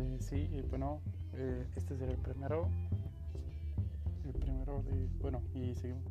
Eh, sí, y bueno, eh, este será el primero. El primero de. Bueno, y seguimos.